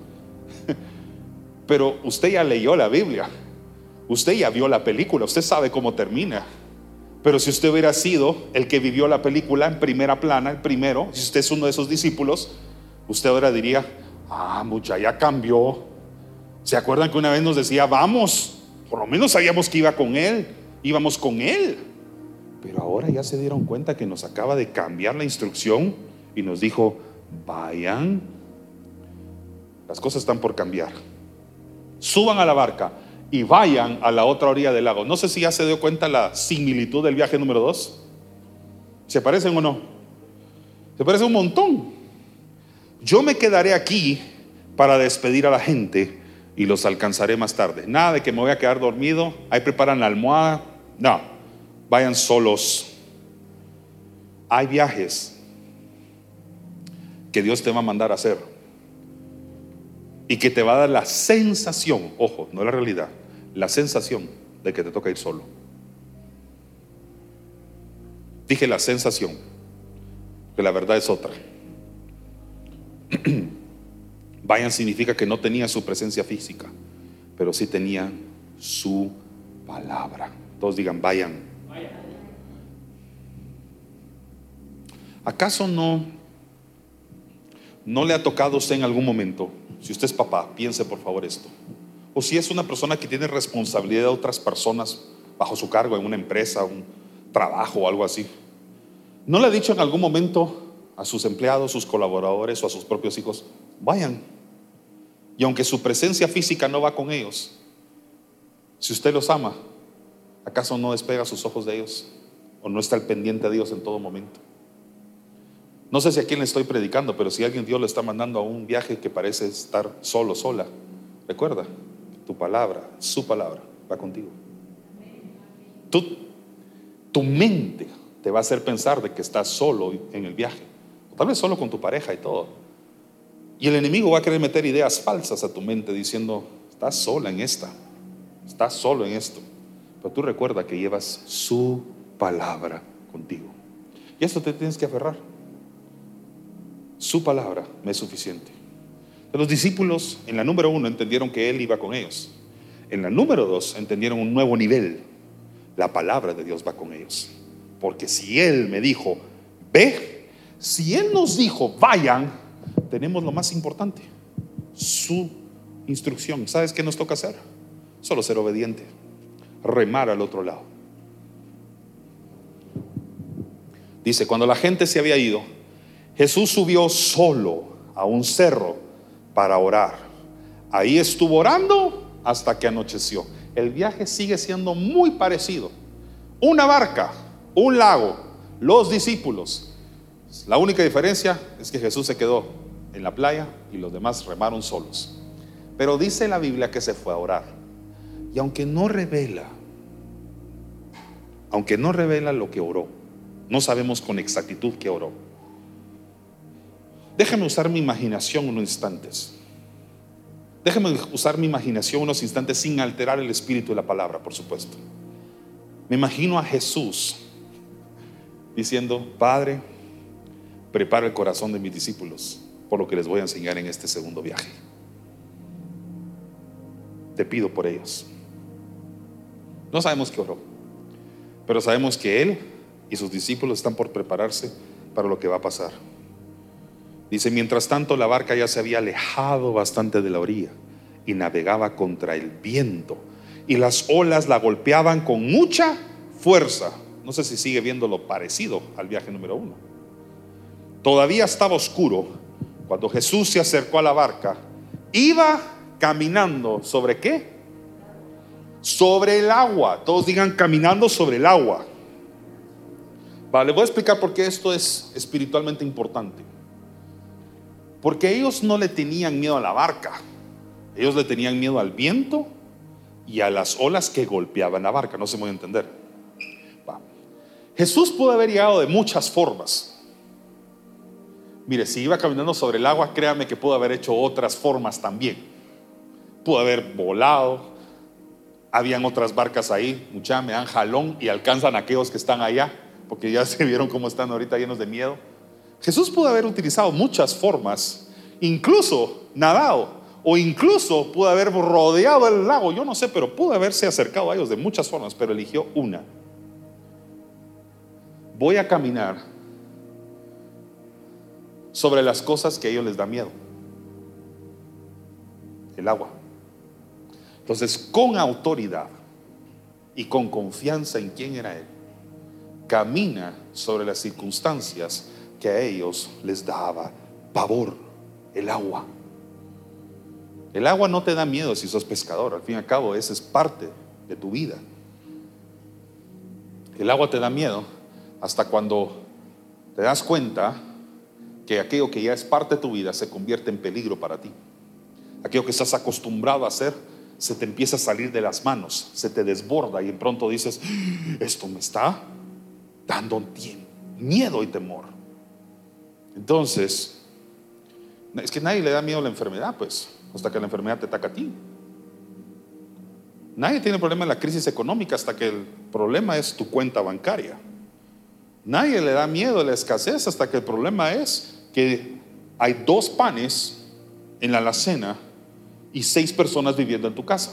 <laughs> Pero usted ya leyó la Biblia. Usted ya vio la película. Usted sabe cómo termina. Pero si usted hubiera sido el que vivió la película en primera plana, el primero, si usted es uno de esos discípulos, usted ahora diría, ah, mucha, ya cambió. ¿Se acuerdan que una vez nos decía, vamos? Por lo menos sabíamos que iba con él. Íbamos con él. Pero ahora ya se dieron cuenta que nos acaba de cambiar la instrucción y nos dijo, vayan. Las cosas están por cambiar. suban a la barca y vayan a la otra orilla del lago. No sé si ya se dio cuenta la similitud del viaje número dos. ¿Se parecen o no? Se parecen un montón. Yo me quedaré aquí para despedir a la gente y los alcanzaré más tarde. Nada de que me voy a quedar dormido, ahí preparan la almohada. No, vayan solos. Hay viajes que Dios te va a mandar a hacer y que te va a dar la sensación, ojo, no la realidad, la sensación de que te toca ir solo. Dije la sensación, que la verdad es otra. <clears throat> Vayan significa que no tenía su presencia física, pero sí tenía su palabra. Todos digan, vayan. ¿Acaso no, no le ha tocado a usted en algún momento, si usted es papá, piense por favor esto, o si es una persona que tiene responsabilidad de otras personas bajo su cargo en una empresa, un trabajo o algo así, ¿no le ha dicho en algún momento a sus empleados, sus colaboradores o a sus propios hijos, vayan? Y aunque su presencia física no va con ellos, si usted los ama, ¿acaso no despega sus ojos de ellos? ¿O no está al pendiente de Dios en todo momento? No sé si a quién le estoy predicando, pero si alguien Dios le está mandando a un viaje que parece estar solo, sola, recuerda, tu palabra, su palabra, va contigo. tu mente te va a hacer pensar de que estás solo en el viaje, tal vez solo con tu pareja y todo. Y el enemigo va a querer meter ideas falsas a tu mente diciendo, estás sola en esta, estás solo en esto. Pero tú recuerda que llevas su palabra contigo. Y esto te tienes que aferrar. Su palabra me es suficiente. Los discípulos en la número uno entendieron que Él iba con ellos. En la número dos entendieron un nuevo nivel. La palabra de Dios va con ellos. Porque si Él me dijo, ve, si Él nos dijo, vayan, tenemos lo más importante, su instrucción. ¿Sabes qué nos toca hacer? Solo ser obediente, remar al otro lado. Dice, cuando la gente se había ido, Jesús subió solo a un cerro para orar. Ahí estuvo orando hasta que anocheció. El viaje sigue siendo muy parecido. Una barca, un lago, los discípulos. La única diferencia es que Jesús se quedó en la playa y los demás remaron solos. Pero dice la Biblia que se fue a orar. Y aunque no revela, aunque no revela lo que oró, no sabemos con exactitud qué oró. Déjame usar mi imaginación unos instantes. Déjame usar mi imaginación unos instantes sin alterar el espíritu de la palabra, por supuesto. Me imagino a Jesús diciendo, Padre, prepara el corazón de mis discípulos por lo que les voy a enseñar en este segundo viaje. Te pido por ellos. No sabemos qué oró, pero sabemos que Él y sus discípulos están por prepararse para lo que va a pasar. Dice, mientras tanto la barca ya se había alejado bastante de la orilla y navegaba contra el viento y las olas la golpeaban con mucha fuerza. No sé si sigue viendo lo parecido al viaje número uno. Todavía estaba oscuro cuando Jesús se acercó a la barca. Iba caminando sobre qué? Sobre el agua. Todos digan caminando sobre el agua. Vale, voy a explicar por qué esto es espiritualmente importante. Porque ellos no le tenían miedo a la barca, ellos le tenían miedo al viento y a las olas que golpeaban la barca, no se me a entender. Jesús pudo haber llegado de muchas formas. Mire, si iba caminando sobre el agua, créame que pudo haber hecho otras formas también. Pudo haber volado, habían otras barcas ahí, mucha me dan jalón y alcanzan a aquellos que están allá, porque ya <laughs> se vieron cómo están ahorita llenos de miedo. Jesús pudo haber utilizado muchas formas, incluso nadado, o incluso pudo haber rodeado el lago, yo no sé, pero pudo haberse acercado a ellos de muchas formas, pero eligió una. Voy a caminar sobre las cosas que a ellos les da miedo. El agua. Entonces, con autoridad y con confianza en quién era Él, camina sobre las circunstancias que a ellos les daba pavor, el agua. El agua no te da miedo si sos pescador, al fin y al cabo, esa es parte de tu vida. El agua te da miedo hasta cuando te das cuenta que aquello que ya es parte de tu vida se convierte en peligro para ti. Aquello que estás acostumbrado a hacer se te empieza a salir de las manos, se te desborda y en pronto dices, esto me está dando miedo y temor. Entonces, es que nadie le da miedo a la enfermedad, pues, hasta que la enfermedad te ataca a ti. Nadie tiene problema en la crisis económica hasta que el problema es tu cuenta bancaria. Nadie le da miedo a la escasez hasta que el problema es que hay dos panes en la alacena y seis personas viviendo en tu casa.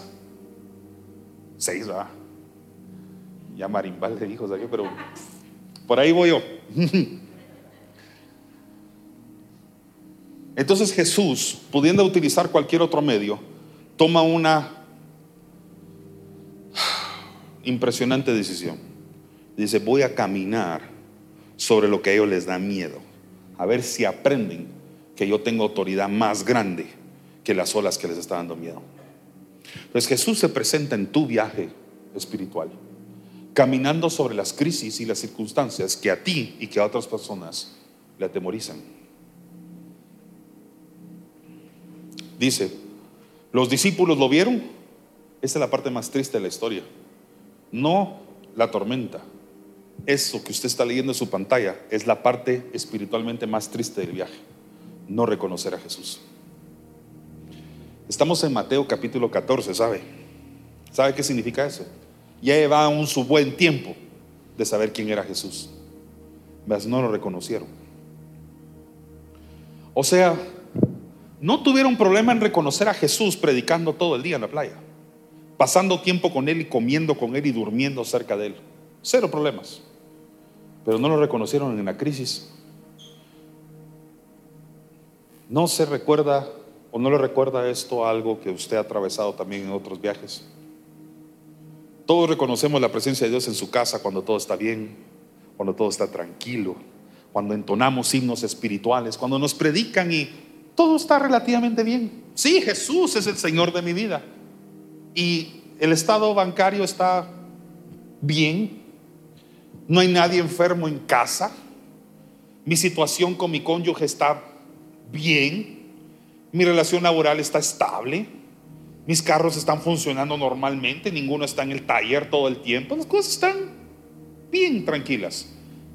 Seis, ¿verdad? Ya marimbal de hijos aquí, pero por ahí voy yo. <laughs> Entonces Jesús, pudiendo utilizar cualquier otro medio, toma una impresionante decisión. Dice, voy a caminar sobre lo que a ellos les da miedo, a ver si aprenden que yo tengo autoridad más grande que las olas que les está dando miedo. Entonces Jesús se presenta en tu viaje espiritual, caminando sobre las crisis y las circunstancias que a ti y que a otras personas le atemorizan. Dice, los discípulos lo vieron. Esta es la parte más triste de la historia. No la tormenta. Eso que usted está leyendo en su pantalla es la parte espiritualmente más triste del viaje. No reconocer a Jesús. Estamos en Mateo capítulo 14, ¿sabe? ¿Sabe qué significa eso? Ya lleva un su buen tiempo de saber quién era Jesús. Mas no lo reconocieron. O sea, no tuvieron problema en reconocer a Jesús predicando todo el día en la playa, pasando tiempo con Él y comiendo con Él y durmiendo cerca de Él. Cero problemas. Pero no lo reconocieron en la crisis. No se recuerda o no le recuerda esto algo que usted ha atravesado también en otros viajes. Todos reconocemos la presencia de Dios en su casa cuando todo está bien, cuando todo está tranquilo, cuando entonamos himnos espirituales, cuando nos predican y todo está relativamente bien. Sí, Jesús es el Señor de mi vida. Y el estado bancario está bien. No hay nadie enfermo en casa. Mi situación con mi cónyuge está bien. Mi relación laboral está estable. Mis carros están funcionando normalmente. Ninguno está en el taller todo el tiempo. Las cosas están bien tranquilas.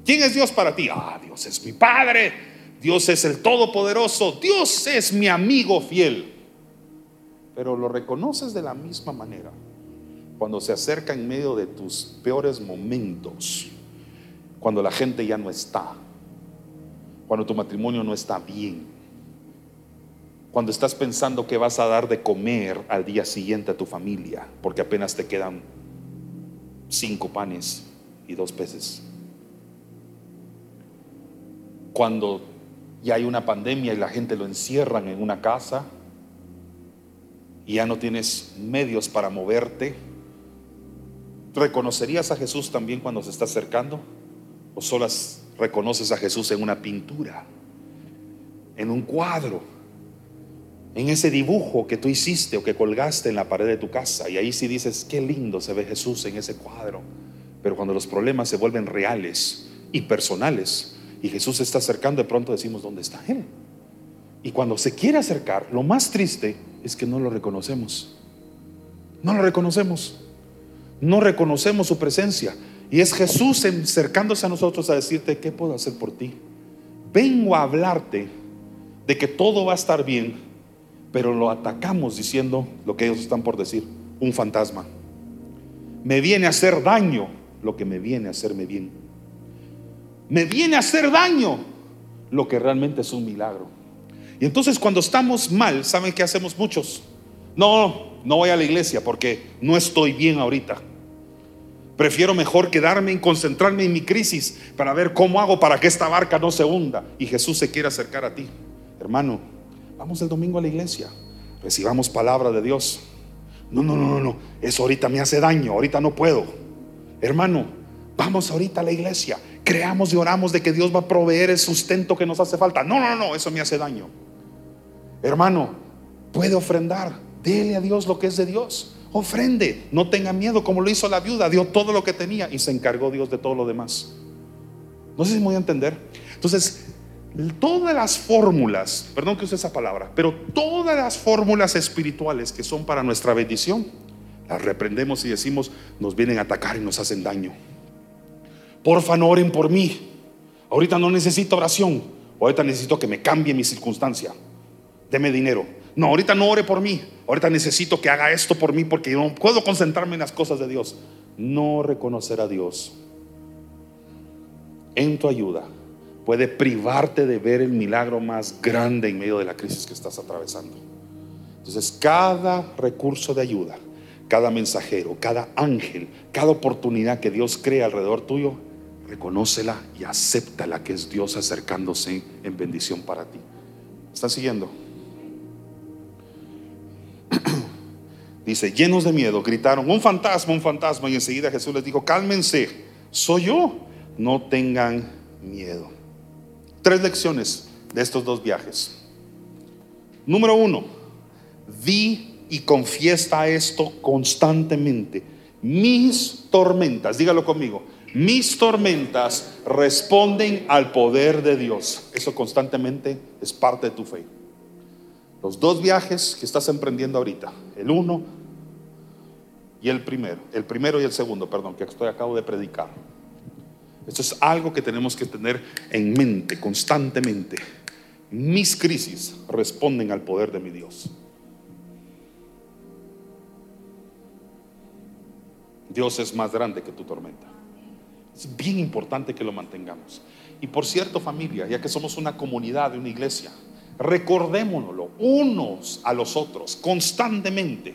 ¿Quién es Dios para ti? Ah, Dios es mi Padre. Dios es el Todopoderoso, Dios es mi amigo fiel. Pero lo reconoces de la misma manera cuando se acerca en medio de tus peores momentos, cuando la gente ya no está, cuando tu matrimonio no está bien, cuando estás pensando que vas a dar de comer al día siguiente a tu familia, porque apenas te quedan cinco panes y dos peces. Cuando y hay una pandemia y la gente lo encierran en una casa y ya no tienes medios para moverte, ¿reconocerías a Jesús también cuando se está acercando? ¿O solo reconoces a Jesús en una pintura, en un cuadro, en ese dibujo que tú hiciste o que colgaste en la pared de tu casa? Y ahí sí dices, qué lindo se ve Jesús en ese cuadro. Pero cuando los problemas se vuelven reales y personales, y Jesús se está acercando, de pronto decimos, ¿dónde está Él? Y cuando se quiere acercar, lo más triste es que no lo reconocemos. No lo reconocemos. No reconocemos su presencia. Y es Jesús acercándose a nosotros a decirte, ¿qué puedo hacer por ti? Vengo a hablarte de que todo va a estar bien, pero lo atacamos diciendo lo que ellos están por decir, un fantasma. Me viene a hacer daño lo que me viene a hacerme bien me viene a hacer daño lo que realmente es un milagro. Y entonces cuando estamos mal, ¿saben qué hacemos muchos? No, no voy a la iglesia porque no estoy bien ahorita. Prefiero mejor quedarme y concentrarme en mi crisis para ver cómo hago para que esta barca no se hunda y Jesús se quiera acercar a ti. Hermano, vamos el domingo a la iglesia, recibamos palabra de Dios. No, no, no, no, no, eso ahorita me hace daño, ahorita no puedo. Hermano, vamos ahorita a la iglesia creamos y oramos de que Dios va a proveer el sustento que nos hace falta. No, no, no, eso me hace daño. Hermano, puede ofrendar. Dele a Dios lo que es de Dios. Ofrende, no tenga miedo, como lo hizo la viuda, dio todo lo que tenía y se encargó Dios de todo lo demás. No sé si me voy a entender. Entonces, todas las fórmulas, perdón que use esa palabra, pero todas las fórmulas espirituales que son para nuestra bendición, las reprendemos y decimos, nos vienen a atacar y nos hacen daño. Porfa, no oren por mí. Ahorita no necesito oración. Ahorita necesito que me cambie mi circunstancia. Deme dinero. No, ahorita no ore por mí. Ahorita necesito que haga esto por mí porque yo no puedo concentrarme en las cosas de Dios. No reconocer a Dios en tu ayuda puede privarte de ver el milagro más grande en medio de la crisis que estás atravesando. Entonces, cada recurso de ayuda, cada mensajero, cada ángel, cada oportunidad que Dios crea alrededor tuyo, reconócela y acéptala que es Dios acercándose en bendición para ti. ¿Están siguiendo? <clears throat> Dice, llenos de miedo, gritaron, un fantasma, un fantasma. Y enseguida Jesús les dijo, cálmense, soy yo, no tengan miedo. Tres lecciones de estos dos viajes. Número uno, di y confiesta esto constantemente. Mis tormentas, dígalo conmigo, mis tormentas responden al poder de Dios. Eso constantemente es parte de tu fe. Los dos viajes que estás emprendiendo ahorita, el uno y el primero, el primero y el segundo, perdón, que estoy acabo de predicar. Esto es algo que tenemos que tener en mente constantemente. Mis crisis responden al poder de mi Dios. Dios es más grande que tu tormenta. Es bien importante que lo mantengamos. Y por cierto, familia, ya que somos una comunidad una iglesia, recordémonoslo unos a los otros constantemente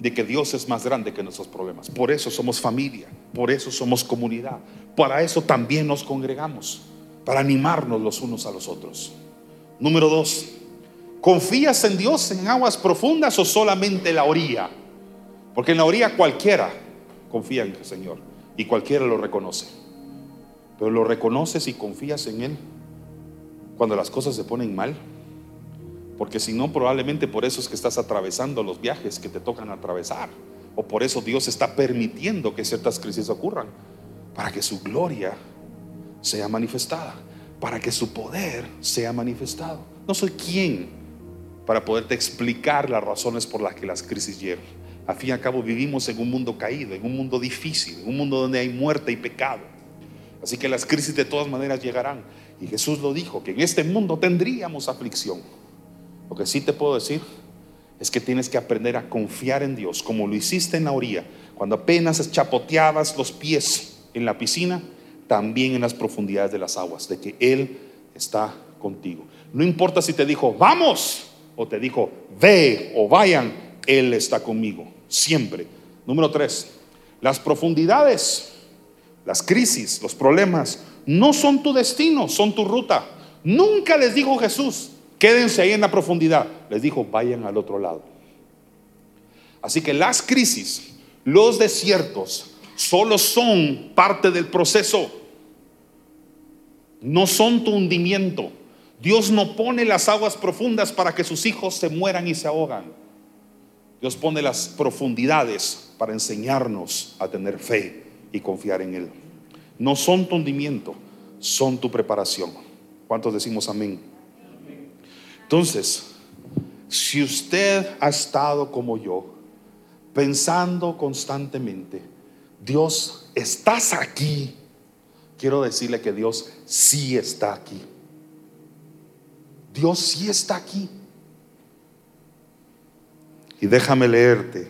de que Dios es más grande que nuestros problemas. Por eso somos familia, por eso somos comunidad, para eso también nos congregamos, para animarnos los unos a los otros. Número dos, ¿confías en Dios en aguas profundas o solamente en la orilla? Porque en la orilla cualquiera confía en el Señor y cualquiera lo reconoce. Pero lo reconoces y confías en Él cuando las cosas se ponen mal. Porque si no, probablemente por eso es que estás atravesando los viajes que te tocan atravesar. O por eso Dios está permitiendo que ciertas crisis ocurran. Para que su gloria sea manifestada. Para que su poder sea manifestado. No soy quien para poderte explicar las razones por las que las crisis llegan. A fin y al cabo vivimos en un mundo caído, en un mundo difícil, en un mundo donde hay muerte y pecado. Así que las crisis de todas maneras llegarán. Y Jesús lo dijo, que en este mundo tendríamos aflicción. Lo que sí te puedo decir es que tienes que aprender a confiar en Dios, como lo hiciste en la orilla, cuando apenas chapoteabas los pies en la piscina, también en las profundidades de las aguas, de que Él está contigo. No importa si te dijo, vamos, o te dijo, ve o vayan, Él está conmigo, siempre. Número tres, las profundidades, las crisis, los problemas, no son tu destino, son tu ruta. Nunca les dijo Jesús, quédense ahí en la profundidad. Les dijo, vayan al otro lado. Así que las crisis, los desiertos, solo son parte del proceso. No son tu hundimiento. Dios no pone las aguas profundas para que sus hijos se mueran y se ahogan. Dios pone las profundidades para enseñarnos a tener fe y confiar en Él. No son tu hundimiento, son tu preparación. ¿Cuántos decimos amén? Entonces, si usted ha estado como yo, pensando constantemente, Dios, estás aquí, quiero decirle que Dios sí está aquí. Dios sí está aquí. Y déjame leerte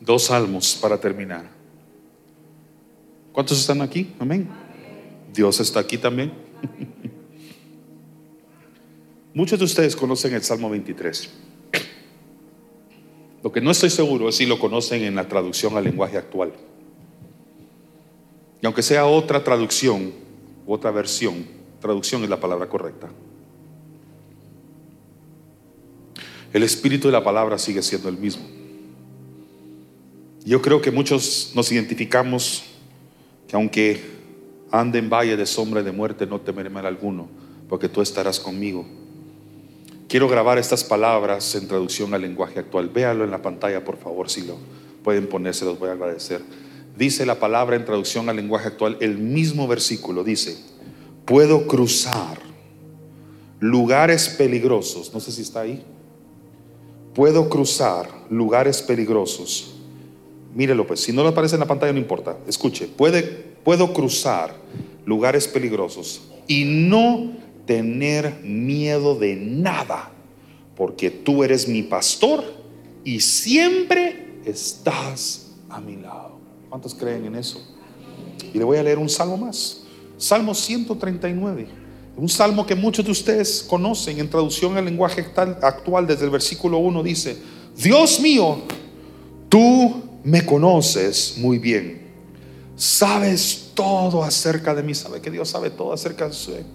dos salmos para terminar. ¿Cuántos están aquí? Amén. Dios está aquí también. <laughs> Muchos de ustedes conocen el Salmo 23. Lo que no estoy seguro es si lo conocen en la traducción al lenguaje actual. Y aunque sea otra traducción, otra versión, traducción es la palabra correcta. El espíritu de la palabra sigue siendo el mismo. Yo creo que muchos nos identificamos que aunque ande en valle de sombra y de muerte, no temeré mal alguno, porque tú estarás conmigo. Quiero grabar estas palabras en traducción al lenguaje actual. Véalo en la pantalla, por favor, si lo pueden poner, se los voy a agradecer. Dice la palabra en traducción al lenguaje actual, el mismo versículo dice, puedo cruzar lugares peligrosos. No sé si está ahí. Puedo cruzar lugares peligrosos. Mírelo pues, si no lo aparece en la pantalla no importa. Escuche, puedo cruzar lugares peligrosos y no tener miedo de nada, porque tú eres mi pastor y siempre estás a mi lado. ¿Cuántos creen en eso? Y le voy a leer un salmo más. Salmo 139. Un salmo que muchos de ustedes conocen en traducción al lenguaje actual desde el versículo 1 dice, Dios mío, tú me conoces muy bien. Sabes todo acerca de mí. Sabe que Dios sabe todo acerca de usted.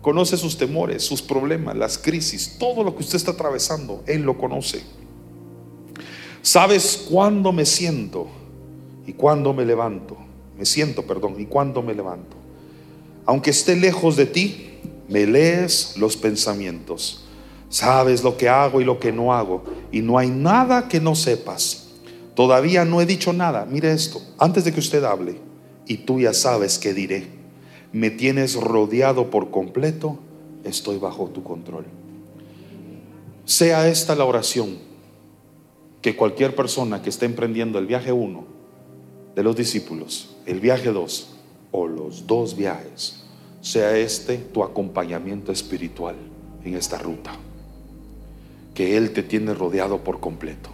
Conoce sus temores, sus problemas, las crisis, todo lo que usted está atravesando. Él lo conoce. Sabes cuándo me siento y cuándo me levanto. Me siento, perdón, y cuándo me levanto. Aunque esté lejos de ti, me lees los pensamientos. Sabes lo que hago y lo que no hago. Y no hay nada que no sepas. Todavía no he dicho nada. Mire esto, antes de que usted hable, y tú ya sabes qué diré. Me tienes rodeado por completo, estoy bajo tu control. Sea esta la oración que cualquier persona que esté emprendiendo el viaje 1 de los discípulos, el viaje 2 o los dos viajes, sea este tu acompañamiento espiritual en esta ruta. Que Él te tiene rodeado por completo.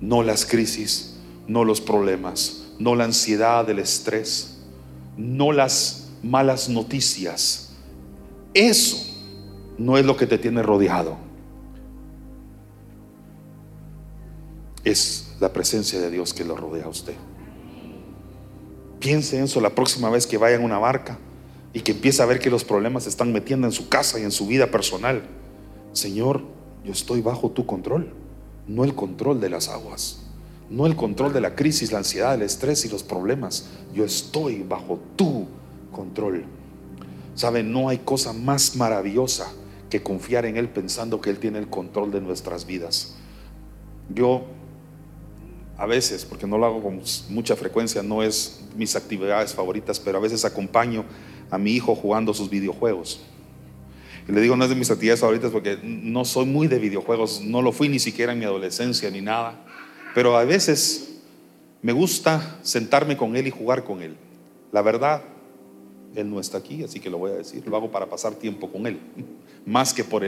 No las crisis, no los problemas, no la ansiedad, el estrés, no las malas noticias. Eso no es lo que te tiene rodeado. Es la presencia de Dios que lo rodea a usted. Piense en eso la próxima vez que vaya en una barca y que empieza a ver que los problemas se están metiendo en su casa y en su vida personal. Señor, yo estoy bajo tu control, no el control de las aguas, no el control de la crisis, la ansiedad, el estrés y los problemas. Yo estoy bajo tu control. Sabe, no hay cosa más maravillosa que confiar en Él pensando que Él tiene el control de nuestras vidas. Yo a veces, porque no lo hago con mucha frecuencia, no es mis actividades favoritas, pero a veces acompaño a mi hijo jugando sus videojuegos. Y le digo, no es de mis actividades favoritas porque no soy muy de videojuegos, no lo fui ni siquiera en mi adolescencia ni nada, pero a veces me gusta sentarme con él y jugar con él. La verdad, él no está aquí, así que lo voy a decir, lo hago para pasar tiempo con él, <laughs> más que por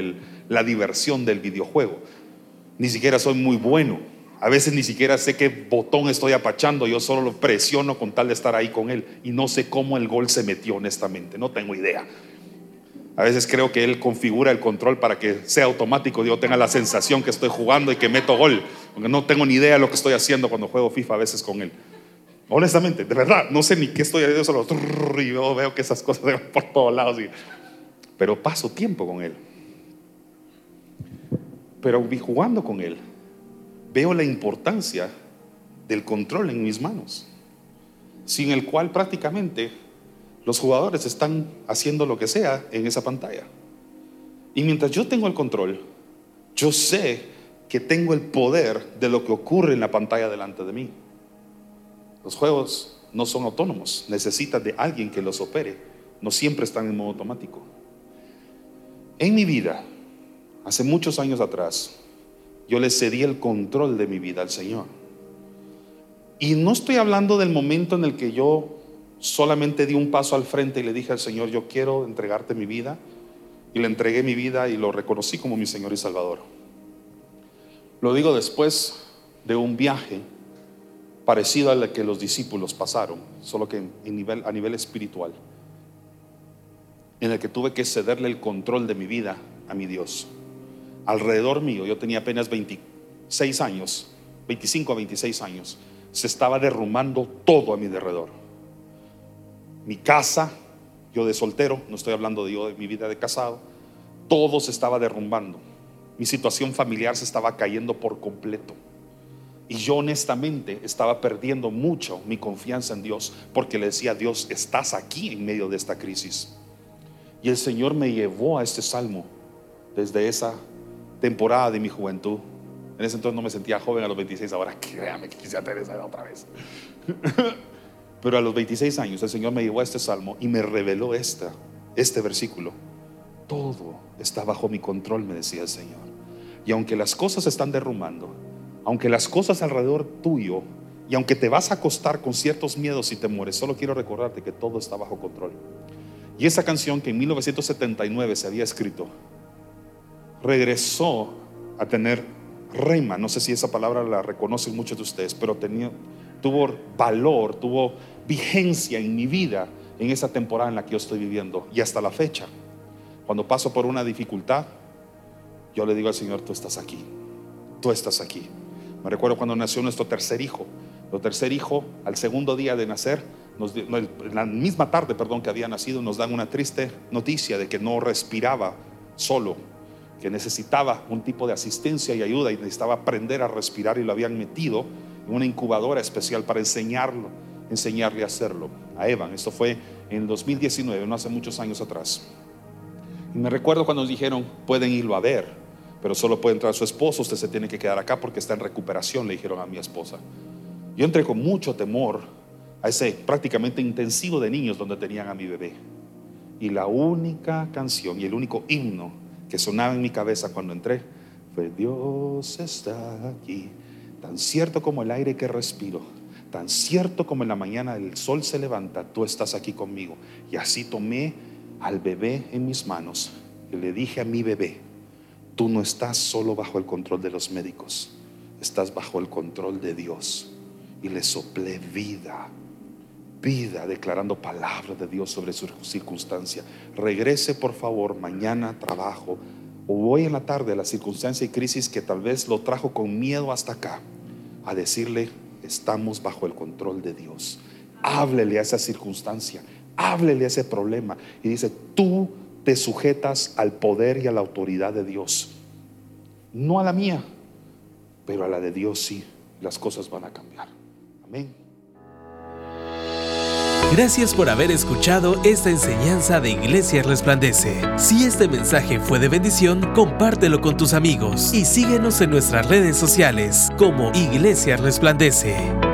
la diversión del videojuego. Ni siquiera soy muy bueno, a veces ni siquiera sé qué botón estoy apachando, yo solo lo presiono con tal de estar ahí con él y no sé cómo el gol se metió honestamente, no tengo idea. A veces creo que él configura el control para que sea automático, yo tenga la sensación que estoy jugando y que meto gol, porque no tengo ni idea de lo que estoy haciendo cuando juego FIFA a veces con él. Honestamente, de verdad, no sé ni qué estoy haciendo, solo y veo que esas cosas van por todos lados, pero paso tiempo con él. Pero vi jugando con él veo la importancia del control en mis manos, sin el cual prácticamente los jugadores están haciendo lo que sea en esa pantalla. Y mientras yo tengo el control, yo sé que tengo el poder de lo que ocurre en la pantalla delante de mí. Los juegos no son autónomos, necesitan de alguien que los opere, no siempre están en modo automático. En mi vida, hace muchos años atrás, yo le cedí el control de mi vida al Señor. Y no estoy hablando del momento en el que yo solamente di un paso al frente y le dije al Señor, yo quiero entregarte mi vida. Y le entregué mi vida y lo reconocí como mi Señor y Salvador. Lo digo después de un viaje parecido al que los discípulos pasaron, solo que a nivel espiritual, en el que tuve que cederle el control de mi vida a mi Dios alrededor mío, yo tenía apenas 26 años, 25 a 26 años, se estaba derrumbando todo a mi alrededor. Mi casa, yo de soltero, no estoy hablando de yo de mi vida de casado, todo se estaba derrumbando. Mi situación familiar se estaba cayendo por completo. Y yo honestamente estaba perdiendo mucho mi confianza en Dios porque le decía, Dios, estás aquí en medio de esta crisis. Y el Señor me llevó a este salmo desde esa temporada de mi juventud. En ese entonces no me sentía joven a los 26, ahora créame que quisiera tener esa edad otra vez. <laughs> Pero a los 26 años el Señor me llevó a este salmo y me reveló esta, este versículo. Todo está bajo mi control, me decía el Señor. Y aunque las cosas están derrumbando, aunque las cosas alrededor tuyo, y aunque te vas a acostar con ciertos miedos y temores, solo quiero recordarte que todo está bajo control. Y esa canción que en 1979 se había escrito, regresó a tener rema, no sé si esa palabra la reconocen muchos de ustedes, pero tenía, tuvo valor, tuvo vigencia en mi vida en esa temporada en la que yo estoy viviendo y hasta la fecha. Cuando paso por una dificultad, yo le digo al Señor, tú estás aquí, tú estás aquí. Me recuerdo cuando nació nuestro tercer hijo. Nuestro tercer hijo, al segundo día de nacer, nos, la misma tarde, perdón, que había nacido, nos dan una triste noticia de que no respiraba solo, que necesitaba un tipo de asistencia y ayuda y necesitaba aprender a respirar y lo habían metido en una incubadora especial para enseñarlo, enseñarle a hacerlo. A Evan, esto fue en el 2019, no hace muchos años atrás. Y me recuerdo cuando nos dijeron, pueden irlo a ver, pero solo puede entrar su esposo, usted se tiene que quedar acá porque está en recuperación, le dijeron a mi esposa. Yo entré con mucho temor a ese prácticamente intensivo de niños donde tenían a mi bebé. Y la única canción y el único himno que sonaba en mi cabeza cuando entré fue Dios está aquí, tan cierto como el aire que respiro, tan cierto como en la mañana el sol se levanta, tú estás aquí conmigo. Y así tomé al bebé en mis manos y le dije a mi bebé, tú no estás solo bajo el control de los médicos, estás bajo el control de Dios. Y le soplé vida, vida, declarando palabras de Dios sobre su circunstancia. Regrese por favor mañana trabajo o hoy en la tarde a la circunstancia y crisis que tal vez lo trajo con miedo hasta acá, a decirle, estamos bajo el control de Dios. Háblele a esa circunstancia, háblele a ese problema. Y dice, tú te sujetas al poder y a la autoridad de Dios. No a la mía, pero a la de Dios sí. Las cosas van a cambiar. Amén. Gracias por haber escuchado esta enseñanza de Iglesia Resplandece. Si este mensaje fue de bendición, compártelo con tus amigos y síguenos en nuestras redes sociales como Iglesia Resplandece.